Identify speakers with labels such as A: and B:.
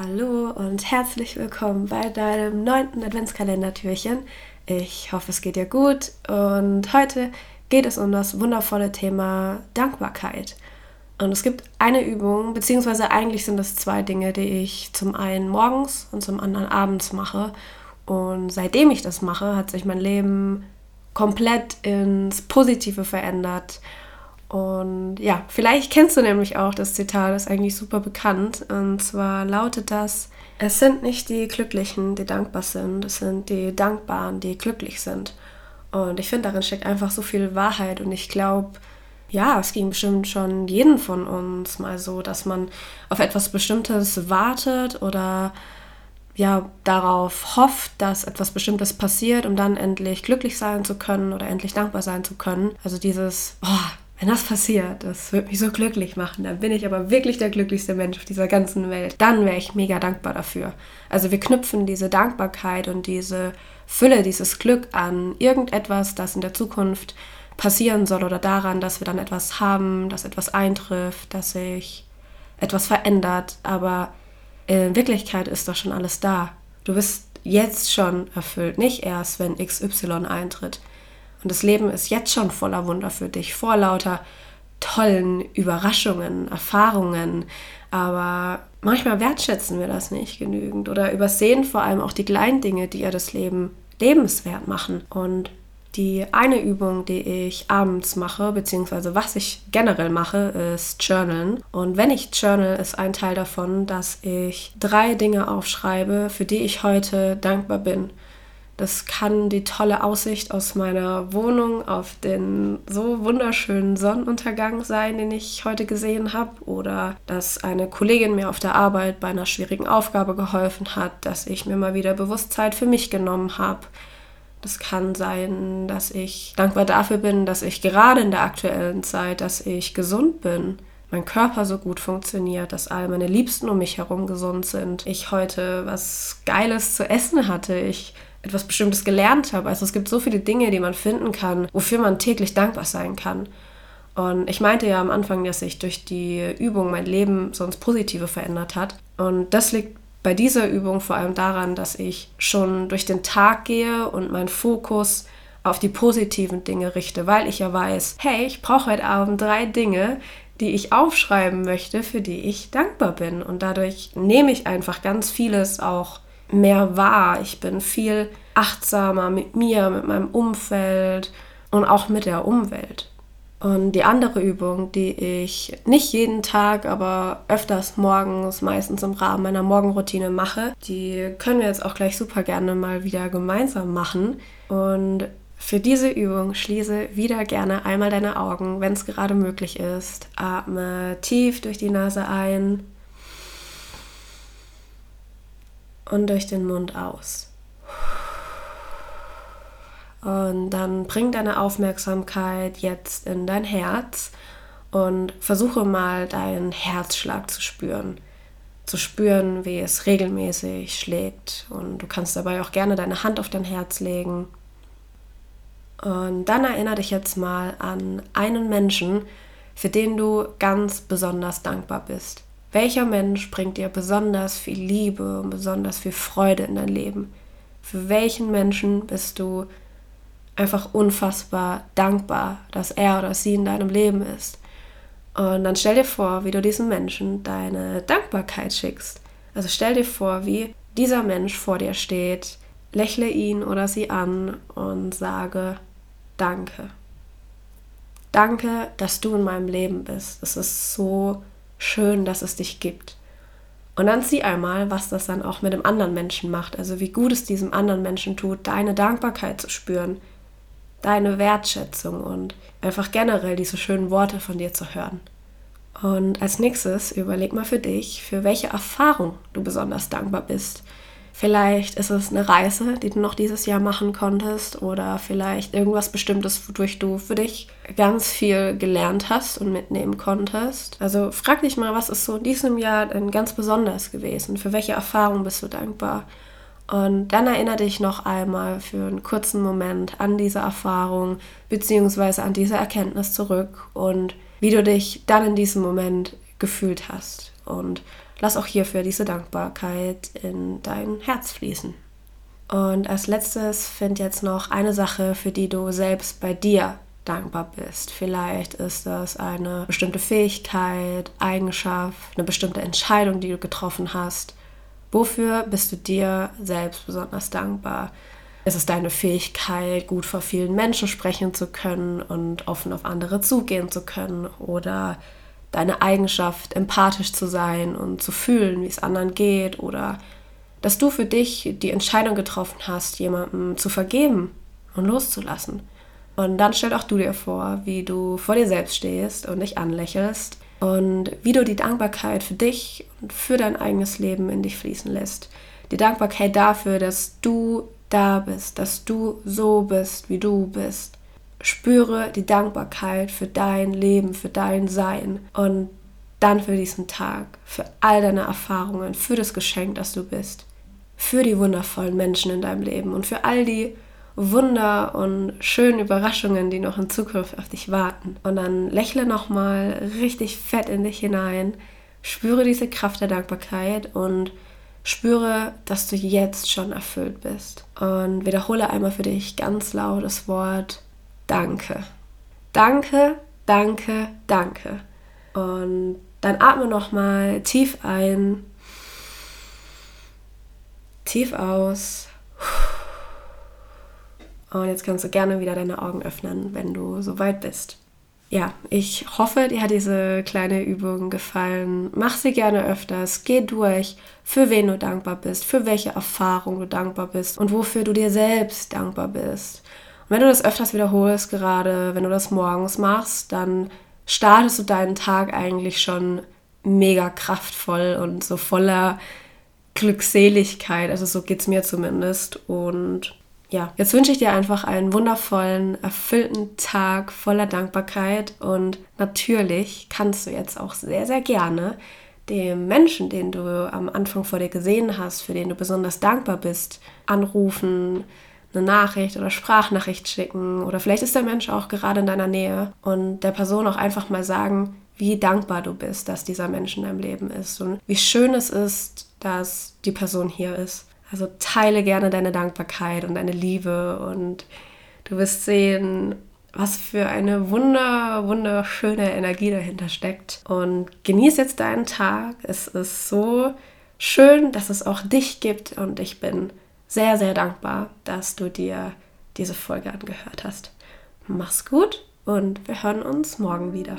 A: Hallo und herzlich willkommen bei deinem neunten Adventskalender-Türchen. Ich hoffe, es geht dir gut und heute geht es um das wundervolle Thema Dankbarkeit. Und es gibt eine Übung, beziehungsweise eigentlich sind es zwei Dinge, die ich zum einen morgens und zum anderen abends mache. Und seitdem ich das mache, hat sich mein Leben komplett ins Positive verändert. Und ja, vielleicht kennst du nämlich auch das Zitat, das ist eigentlich super bekannt. Und zwar lautet das, es sind nicht die Glücklichen, die dankbar sind, es sind die Dankbaren, die glücklich sind. Und ich finde, darin steckt einfach so viel Wahrheit. Und ich glaube, ja, es ging bestimmt schon jeden von uns mal so, dass man auf etwas Bestimmtes wartet oder ja darauf hofft, dass etwas Bestimmtes passiert, um dann endlich glücklich sein zu können oder endlich dankbar sein zu können. Also dieses, boah, wenn das passiert, das wird mich so glücklich machen, dann bin ich aber wirklich der glücklichste Mensch auf dieser ganzen Welt. Dann wäre ich mega dankbar dafür. Also wir knüpfen diese Dankbarkeit und diese Fülle, dieses Glück an irgendetwas, das in der Zukunft passieren soll oder daran, dass wir dann etwas haben, dass etwas eintrifft, dass sich etwas verändert. Aber in Wirklichkeit ist doch schon alles da. Du bist jetzt schon erfüllt, nicht erst, wenn XY eintritt. Und das Leben ist jetzt schon voller Wunder für dich, vor lauter tollen Überraschungen, Erfahrungen. Aber manchmal wertschätzen wir das nicht genügend oder übersehen vor allem auch die kleinen Dinge, die ja das Leben lebenswert machen. Und die eine Übung, die ich abends mache, beziehungsweise was ich generell mache, ist Journalen. Und wenn ich journal, ist ein Teil davon, dass ich drei Dinge aufschreibe, für die ich heute dankbar bin. Das kann die tolle Aussicht aus meiner Wohnung auf den so wunderschönen Sonnenuntergang sein, den ich heute gesehen habe. Oder dass eine Kollegin mir auf der Arbeit bei einer schwierigen Aufgabe geholfen hat, dass ich mir mal wieder Bewusstsein für mich genommen habe. Das kann sein, dass ich dankbar dafür bin, dass ich gerade in der aktuellen Zeit, dass ich gesund bin mein Körper so gut funktioniert, dass all meine Liebsten um mich herum gesund sind, ich heute was Geiles zu essen hatte, ich etwas Bestimmtes gelernt habe. Also es gibt so viele Dinge, die man finden kann, wofür man täglich dankbar sein kann. Und ich meinte ja am Anfang, dass sich durch die Übung mein Leben so ins Positive verändert hat. Und das liegt bei dieser Übung vor allem daran, dass ich schon durch den Tag gehe und meinen Fokus auf die positiven Dinge richte, weil ich ja weiß, hey, ich brauche heute Abend drei Dinge, die ich aufschreiben möchte, für die ich dankbar bin. Und dadurch nehme ich einfach ganz vieles auch mehr wahr. Ich bin viel achtsamer mit mir, mit meinem Umfeld und auch mit der Umwelt. Und die andere Übung, die ich nicht jeden Tag, aber öfters morgens, meistens im Rahmen meiner Morgenroutine mache, die können wir jetzt auch gleich super gerne mal wieder gemeinsam machen. Und für diese Übung schließe wieder gerne einmal deine Augen, wenn es gerade möglich ist. Atme tief durch die Nase ein und durch den Mund aus. Und dann bring deine Aufmerksamkeit jetzt in dein Herz und versuche mal deinen Herzschlag zu spüren. Zu spüren, wie es regelmäßig schlägt. Und du kannst dabei auch gerne deine Hand auf dein Herz legen. Und dann erinnere dich jetzt mal an einen Menschen, für den du ganz besonders dankbar bist. Welcher Mensch bringt dir besonders viel Liebe und besonders viel Freude in dein Leben? Für welchen Menschen bist du einfach unfassbar dankbar, dass er oder sie in deinem Leben ist? Und dann stell dir vor, wie du diesem Menschen deine Dankbarkeit schickst. Also stell dir vor, wie dieser Mensch vor dir steht, lächle ihn oder sie an und sage Danke. Danke, dass du in meinem Leben bist. Es ist so schön, dass es dich gibt. Und dann sieh einmal, was das dann auch mit dem anderen Menschen macht. Also wie gut es diesem anderen Menschen tut, deine Dankbarkeit zu spüren, deine Wertschätzung und einfach generell diese schönen Worte von dir zu hören. Und als nächstes überleg mal für dich, für welche Erfahrung du besonders dankbar bist. Vielleicht ist es eine Reise, die du noch dieses Jahr machen konntest oder vielleicht irgendwas Bestimmtes, wodurch du für dich ganz viel gelernt hast und mitnehmen konntest. Also frag dich mal, was ist so in diesem Jahr denn ganz besonders gewesen? Für welche Erfahrung bist du dankbar? Und dann erinnere dich noch einmal für einen kurzen Moment an diese Erfahrung bzw. an diese Erkenntnis zurück und wie du dich dann in diesem Moment gefühlt hast. und lass auch hierfür diese Dankbarkeit in dein Herz fließen. Und als letztes find jetzt noch eine Sache, für die du selbst bei dir dankbar bist. Vielleicht ist das eine bestimmte Fähigkeit, Eigenschaft, eine bestimmte Entscheidung, die du getroffen hast. Wofür bist du dir selbst besonders dankbar? Ist es deine Fähigkeit, gut vor vielen Menschen sprechen zu können und offen auf andere zugehen zu können? Oder deine Eigenschaft, empathisch zu sein und zu fühlen, wie es anderen geht? Oder dass du für dich die Entscheidung getroffen hast, jemandem zu vergeben und loszulassen? Und dann stell auch du dir vor, wie du vor dir selbst stehst und dich anlächelst und wie du die Dankbarkeit für dich und für dein eigenes Leben in dich fließen lässt. Die Dankbarkeit dafür, dass du da bist, dass du so bist, wie du bist. Spüre die Dankbarkeit für dein Leben, für dein Sein und dann für diesen Tag, für all deine Erfahrungen, für das Geschenk, das du bist, für die wundervollen Menschen in deinem Leben und für all die Wunder und schönen Überraschungen, die noch in Zukunft auf dich warten. Und dann lächle nochmal richtig fett in dich hinein, spüre diese Kraft der Dankbarkeit und spüre, dass du jetzt schon erfüllt bist. Und wiederhole einmal für dich ganz laut das Wort Danke. Danke, danke, danke. Und dann atme nochmal tief ein, tief aus. Und jetzt kannst du gerne wieder deine Augen öffnen, wenn du soweit bist. Ja, ich hoffe, dir hat diese kleine Übung gefallen. Mach sie gerne öfters. Geh durch, für wen du dankbar bist, für welche Erfahrung du dankbar bist und wofür du dir selbst dankbar bist. Und wenn du das öfters wiederholst, gerade wenn du das morgens machst, dann startest du deinen Tag eigentlich schon mega kraftvoll und so voller Glückseligkeit. Also so geht es mir zumindest. Und ja, jetzt wünsche ich dir einfach einen wundervollen, erfüllten Tag voller Dankbarkeit und natürlich kannst du jetzt auch sehr, sehr gerne dem Menschen, den du am Anfang vor dir gesehen hast, für den du besonders dankbar bist, anrufen, eine Nachricht oder Sprachnachricht schicken oder vielleicht ist der Mensch auch gerade in deiner Nähe und der Person auch einfach mal sagen, wie dankbar du bist, dass dieser Mensch in deinem Leben ist und wie schön es ist, dass die Person hier ist. Also teile gerne deine Dankbarkeit und deine Liebe und du wirst sehen, was für eine wunder, wunderschöne Energie dahinter steckt. Und genieß jetzt deinen Tag. Es ist so schön, dass es auch dich gibt und ich bin sehr, sehr dankbar, dass du dir diese Folge angehört hast. Mach's gut und wir hören uns morgen wieder.